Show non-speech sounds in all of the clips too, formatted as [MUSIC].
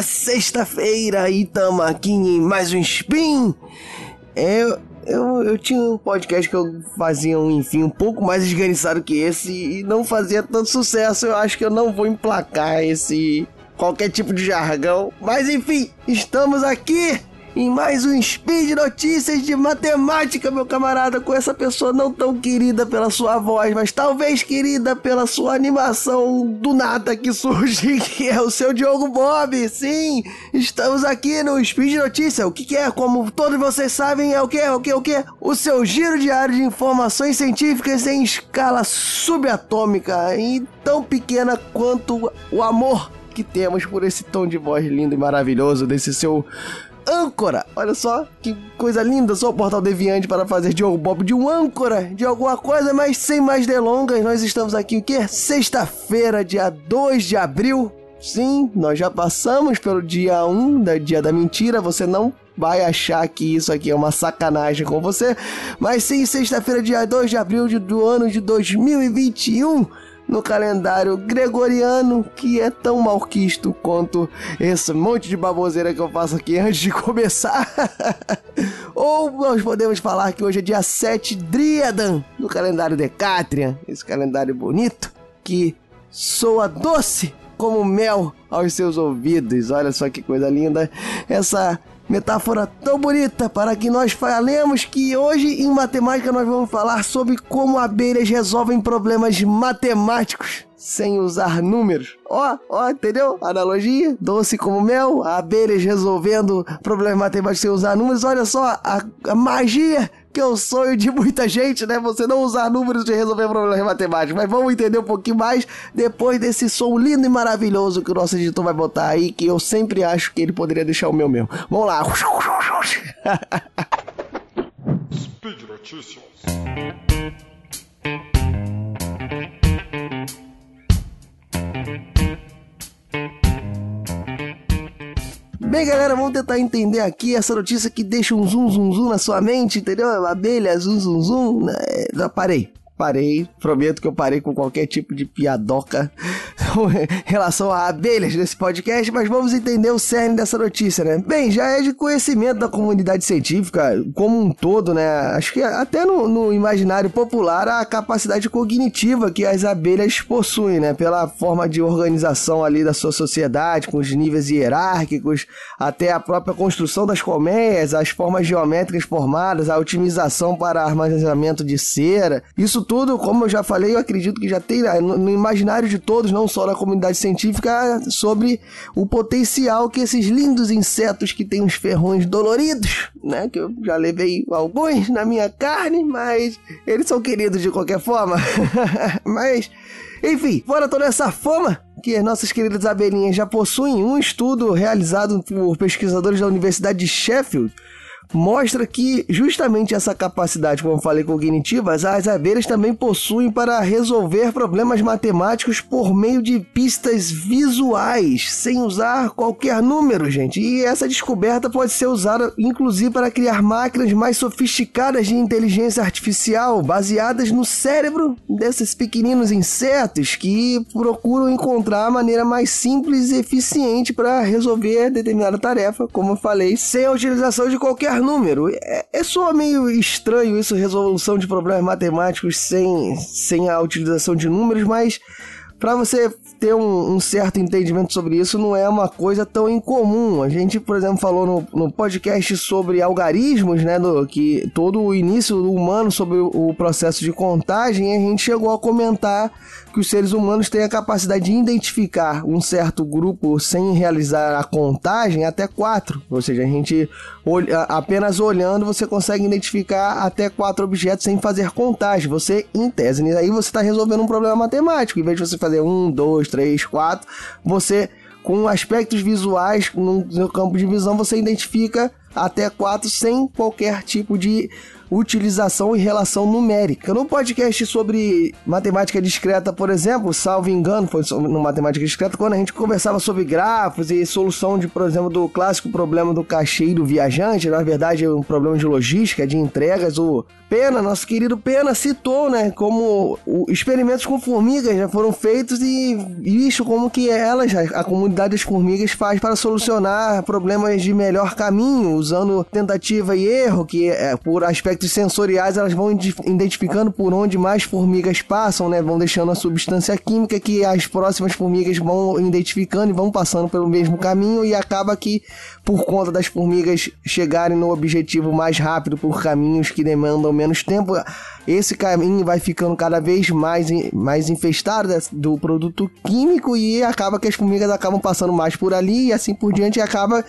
é sexta-feira tamo aqui em mais um Spin. Eu, eu, eu tinha um podcast que eu fazia um, enfim, um pouco mais esganiçado que esse e não fazia tanto sucesso. Eu acho que eu não vou emplacar esse qualquer tipo de jargão. Mas enfim, estamos aqui em mais um Speed Notícias de Matemática, meu camarada, com essa pessoa não tão querida pela sua voz, mas talvez querida pela sua animação do nada que surge, [LAUGHS] que é o seu Diogo Bob. Sim, estamos aqui no Speed Notícias. O que, que, é? Como todos vocês sabem, é o que? É o que? O que? O seu giro diário de informações científicas em escala subatômica e tão pequena quanto o amor que temos por esse tom de voz lindo e maravilhoso desse seu âncora. Olha só que coisa linda, só o Portal Deviante para fazer Diogo Bob de um âncora, de alguma coisa, mas sem mais delongas, nós estamos aqui o que? Sexta-feira, dia 2 de abril. Sim, nós já passamos pelo dia 1 da dia da mentira, você não vai achar que isso aqui é uma sacanagem com você, mas sim, sexta-feira, dia 2 de abril do ano de 2021 no calendário gregoriano que é tão malquisto quanto esse monte de baboseira que eu faço aqui antes de [LAUGHS] começar. Ou nós podemos falar que hoje é dia 7 Driadan no calendário Decatrian, esse calendário bonito que soa doce como mel aos seus ouvidos. Olha só que coisa linda essa Metáfora tão bonita para que nós falemos que hoje em matemática nós vamos falar sobre como abelhas resolvem problemas matemáticos sem usar números. Ó, ó, entendeu? Analogia, doce como mel, abelhas resolvendo problemas matemáticos sem usar números. Olha só a, a magia que é o sonho de muita gente, né? Você não usar números de resolver problemas matemáticos. Mas vamos entender um pouquinho mais depois desse som lindo e maravilhoso que o nosso editor vai botar aí, que eu sempre acho que ele poderia deixar o meu mesmo. Vamos lá. Speed Notícias. Bem, galera, vamos tentar entender aqui essa notícia que deixa um zum zum zum na sua mente, entendeu? Abelha, zum zum zum. Né? Parei parei, prometo que eu parei com qualquer tipo de piadoca [LAUGHS] relação a abelhas nesse podcast, mas vamos entender o cerne dessa notícia, né? Bem, já é de conhecimento da comunidade científica como um todo, né? Acho que até no, no imaginário popular a capacidade cognitiva que as abelhas possuem, né? Pela forma de organização ali da sua sociedade, com os níveis hierárquicos, até a própria construção das colmeias, as formas geométricas formadas, a otimização para armazenamento de cera. Isso tudo, como eu já falei, eu acredito que já tem né, no imaginário de todos, não só na comunidade científica, sobre o potencial que esses lindos insetos que têm os ferrões doloridos, né? Que eu já levei alguns na minha carne, mas eles são queridos de qualquer forma. [LAUGHS] mas, enfim, fora toda essa fama que as nossas queridas abelhinhas já possuem, um estudo realizado por pesquisadores da Universidade de Sheffield mostra que justamente essa capacidade, como falei, cognitiva, as abelhas também possuem para resolver problemas matemáticos por meio de pistas visuais, sem usar qualquer número, gente. E essa descoberta pode ser usada inclusive para criar máquinas mais sofisticadas de inteligência artificial, baseadas no cérebro desses pequeninos insetos que procuram encontrar a maneira mais simples e eficiente para resolver determinada tarefa, como eu falei, sem a utilização de qualquer número. É, é só meio estranho isso, resolução de problemas matemáticos sem, sem a utilização de números, mas para você ter um, um, certo entendimento sobre isso não é uma coisa tão incomum. A gente, por exemplo, falou no, no podcast sobre algarismos, né? Do, que todo o início humano sobre o, o processo de contagem, a gente chegou a comentar que os seres humanos têm a capacidade de identificar um certo grupo sem realizar a contagem até quatro. Ou seja, a gente apenas olhando você consegue identificar até quatro objetos sem fazer contagem. Você, em tese, aí você está resolvendo um problema matemático. Em vez de você fazer um, dois, três, quatro, você com aspectos visuais no, no campo de visão você identifica até 4 sem qualquer tipo de utilização e relação numérica. No podcast sobre matemática discreta, por exemplo, salvo engano, foi no matemática discreta, quando a gente conversava sobre grafos e solução de, por exemplo, do clássico problema do caixeiro viajante, na verdade é um problema de logística, de entregas, o Pena, nosso querido Pena, citou, né, como experimentos com formigas já foram feitos e isso como que elas, a, comunidade das formigas faz para solucionar problemas de melhor caminho, usando tentativa e erro, que é, por aspectos sensoriais elas vão identificando por onde mais formigas passam, né, vão deixando a substância química que as próximas formigas vão identificando e vão passando pelo mesmo caminho e acaba que por conta das formigas chegarem no objetivo mais rápido por caminhos que demandam menos tempo, esse caminho vai ficando cada vez mais, mais infestado do produto químico e acaba que as formigas acabam passando mais por ali e assim por diante e acaba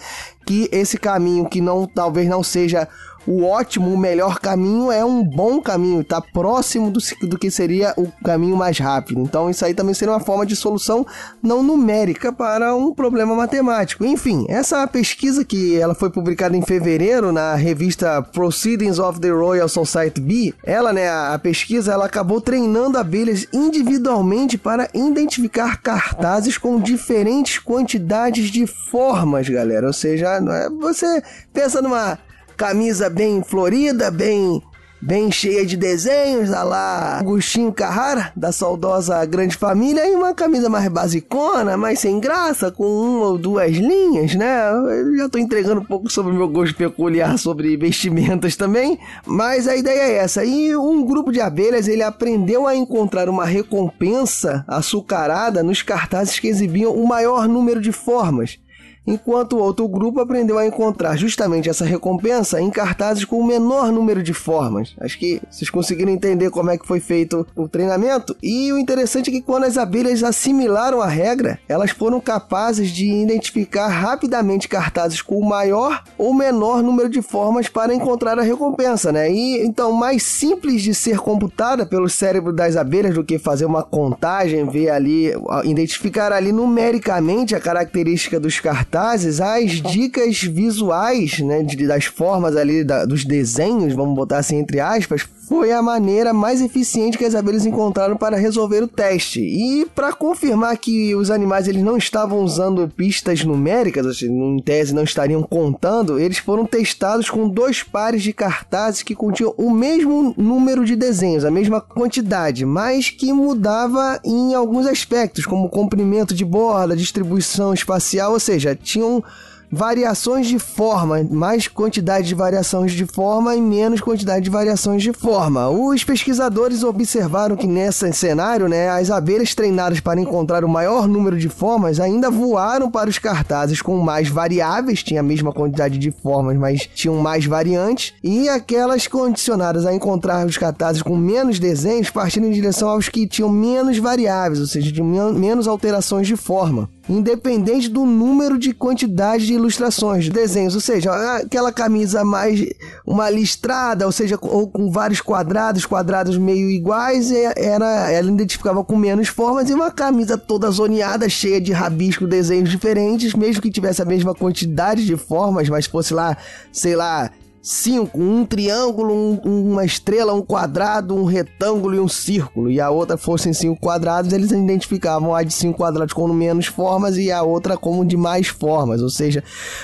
que esse caminho que não talvez não seja o ótimo, o melhor caminho é um bom caminho, tá próximo do, do que seria o caminho mais rápido. Então isso aí também seria uma forma de solução não numérica para um problema matemático. Enfim, essa pesquisa que ela foi publicada em fevereiro na revista Proceedings of the Royal Society B, ela, né, a pesquisa, ela acabou treinando abelhas individualmente para identificar cartazes com diferentes quantidades de formas, galera. Ou seja, é, você pensa numa camisa bem florida, bem bem cheia de desenhos, a lá Agostinho Carrara, da saudosa Grande Família, e uma camisa mais basicona, mais sem graça, com uma ou duas linhas, né? Eu já tô entregando um pouco sobre o meu gosto peculiar sobre vestimentas também, mas a ideia é essa. E um grupo de abelhas, ele aprendeu a encontrar uma recompensa açucarada nos cartazes que exibiam o maior número de formas enquanto o outro grupo aprendeu a encontrar justamente essa recompensa em cartazes com o menor número de formas. Acho que vocês conseguiram entender como é que foi feito o treinamento. E o interessante é que quando as abelhas assimilaram a regra, elas foram capazes de identificar rapidamente cartazes com o maior ou menor número de formas para encontrar a recompensa, né? E então mais simples de ser computada pelo cérebro das abelhas do que fazer uma contagem, ver ali, identificar ali numericamente a característica dos cartazes cartazes as [LAUGHS] dicas visuais, né, de, das formas ali da, dos desenhos, vamos botar assim entre aspas, foi a maneira mais eficiente que as abelhas encontraram para resolver o teste. E para confirmar que os animais eles não estavam usando pistas numéricas, ou seja, em tese não estariam contando, eles foram testados com dois pares de cartazes que continham o mesmo número de desenhos, a mesma quantidade, mas que mudava em alguns aspectos, como comprimento de borda, distribuição espacial, ou seja, tinham variações de forma, mais quantidade de variações de forma e menos quantidade de variações de forma. Os pesquisadores observaram que nesse cenário, né, as abelhas treinadas para encontrar o maior número de formas ainda voaram para os cartazes com mais variáveis, tinha a mesma quantidade de formas, mas tinham mais variantes, e aquelas condicionadas a encontrar os cartazes com menos desenhos partiram em direção aos que tinham menos variáveis, ou seja, de menos alterações de forma independente do número de quantidade de ilustrações, de desenhos, ou seja, aquela camisa mais uma listrada, ou seja, ou com vários quadrados, quadrados meio iguais, era ela identificava com menos formas e uma camisa toda zoneada, cheia de rabisco, desenhos diferentes, mesmo que tivesse a mesma quantidade de formas, mas fosse lá, sei lá, cinco, um triângulo, um, uma estrela, um quadrado, um retângulo e um círculo, e a outra fossem cinco quadrados, eles identificavam a de cinco quadrados com menos formas e a outra como de mais formas, ou seja,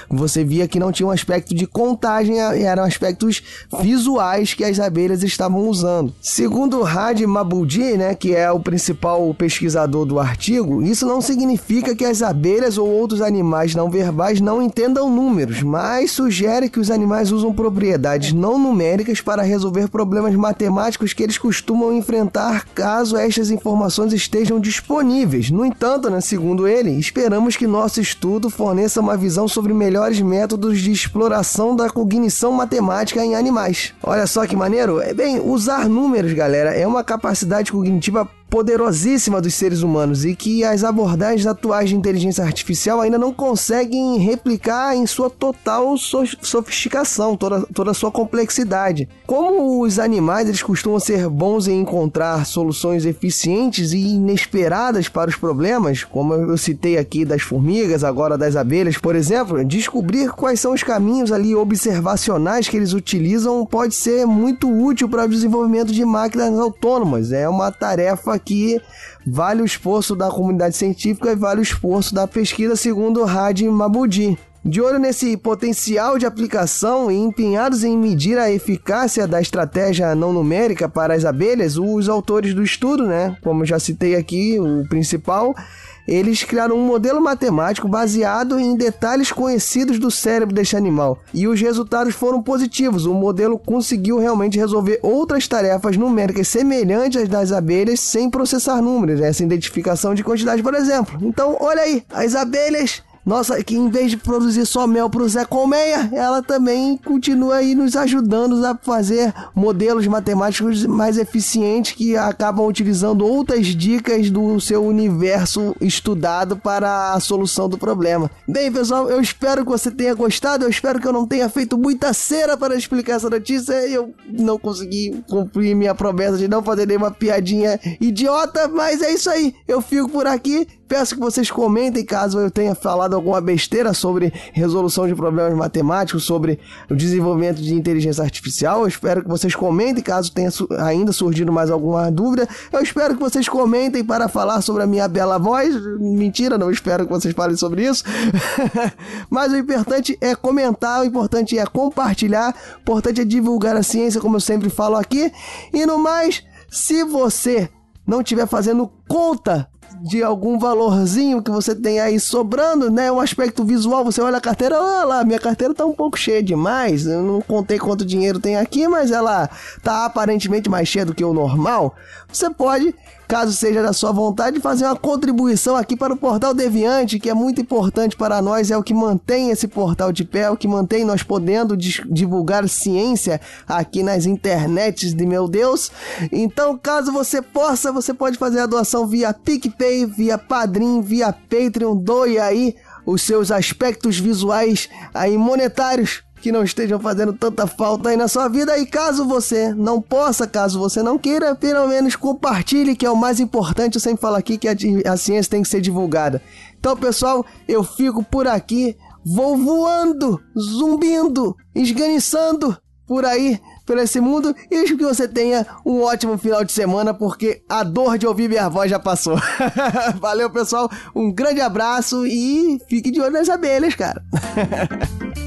você via que não tinha um aspecto de contagem, eram aspectos visuais que as abelhas estavam usando. Segundo Had Mabudi, né, que é o principal pesquisador do artigo, isso não significa que as abelhas ou outros animais não verbais não entendam números, mas sugere que os animais usam propriedades não numéricas para resolver problemas matemáticos que eles costumam enfrentar caso estas informações estejam disponíveis. No entanto, né, segundo ele, esperamos que nosso estudo forneça uma visão sobre melhores métodos de exploração da cognição matemática em animais. Olha só que maneiro! É bem, usar números, galera, é uma capacidade cognitiva poderosíssima dos seres humanos e que as abordagens atuais de inteligência artificial ainda não conseguem replicar em sua total sofisticação, toda, toda a sua complexidade. Como os animais eles costumam ser bons em encontrar soluções eficientes e inesperadas para os problemas, como eu citei aqui das formigas, agora das abelhas, por exemplo, descobrir quais são os caminhos ali observacionais que eles utilizam pode ser muito útil para o desenvolvimento de máquinas autônomas. É uma tarefa que vale o esforço da comunidade científica e vale o esforço da pesquisa, segundo Hadi Mabudi. De olho nesse potencial de aplicação e empenhados em medir a eficácia da estratégia não numérica para as abelhas, os autores do estudo, né, como já citei aqui, o principal, eles criaram um modelo matemático baseado em detalhes conhecidos do cérebro deste animal. E os resultados foram positivos. O modelo conseguiu realmente resolver outras tarefas numéricas semelhantes às das abelhas sem processar números, essa identificação de quantidade, por exemplo. Então, olha aí, as abelhas nossa, que em vez de produzir só mel para o Zé Colmeia, ela também continua aí nos ajudando a fazer modelos matemáticos mais eficientes que acabam utilizando outras dicas do seu universo estudado para a solução do problema. Bem, pessoal, eu espero que você tenha gostado, eu espero que eu não tenha feito muita cera para explicar essa notícia. Eu não consegui cumprir minha promessa de não fazer nenhuma piadinha idiota, mas é isso aí. Eu fico por aqui. Peço que vocês comentem caso eu tenha falado alguma besteira sobre resolução de problemas matemáticos, sobre o desenvolvimento de inteligência artificial. Eu espero que vocês comentem caso tenha ainda surgido mais alguma dúvida. Eu espero que vocês comentem para falar sobre a minha bela voz. Mentira, não espero que vocês falem sobre isso. [LAUGHS] Mas o importante é comentar, o importante é compartilhar, o importante é divulgar a ciência, como eu sempre falo aqui. E no mais, se você não estiver fazendo conta de algum valorzinho que você tem aí sobrando, né? Um aspecto visual, você olha a carteira, olha lá, minha carteira tá um pouco cheia demais. Eu não contei quanto dinheiro tem aqui, mas ela tá aparentemente mais cheia do que o normal. Você pode caso seja da sua vontade, fazer uma contribuição aqui para o Portal Deviante, que é muito importante para nós, é o que mantém esse portal de pé, é o que mantém nós podendo divulgar ciência aqui nas internets de meu Deus. Então, caso você possa, você pode fazer a doação via PicPay, via Padrim, via Patreon, doe aí os seus aspectos visuais aí monetários que não estejam fazendo tanta falta aí na sua vida. E caso você não possa, caso você não queira, pelo menos compartilhe, que é o mais importante. Eu sempre falo aqui que a, a ciência tem que ser divulgada. Então, pessoal, eu fico por aqui. Vou voando, zumbindo, esganiçando por aí, por esse mundo. E que você tenha um ótimo final de semana, porque a dor de ouvir minha voz já passou. [LAUGHS] Valeu, pessoal. Um grande abraço e fique de olho nas abelhas, cara. [LAUGHS]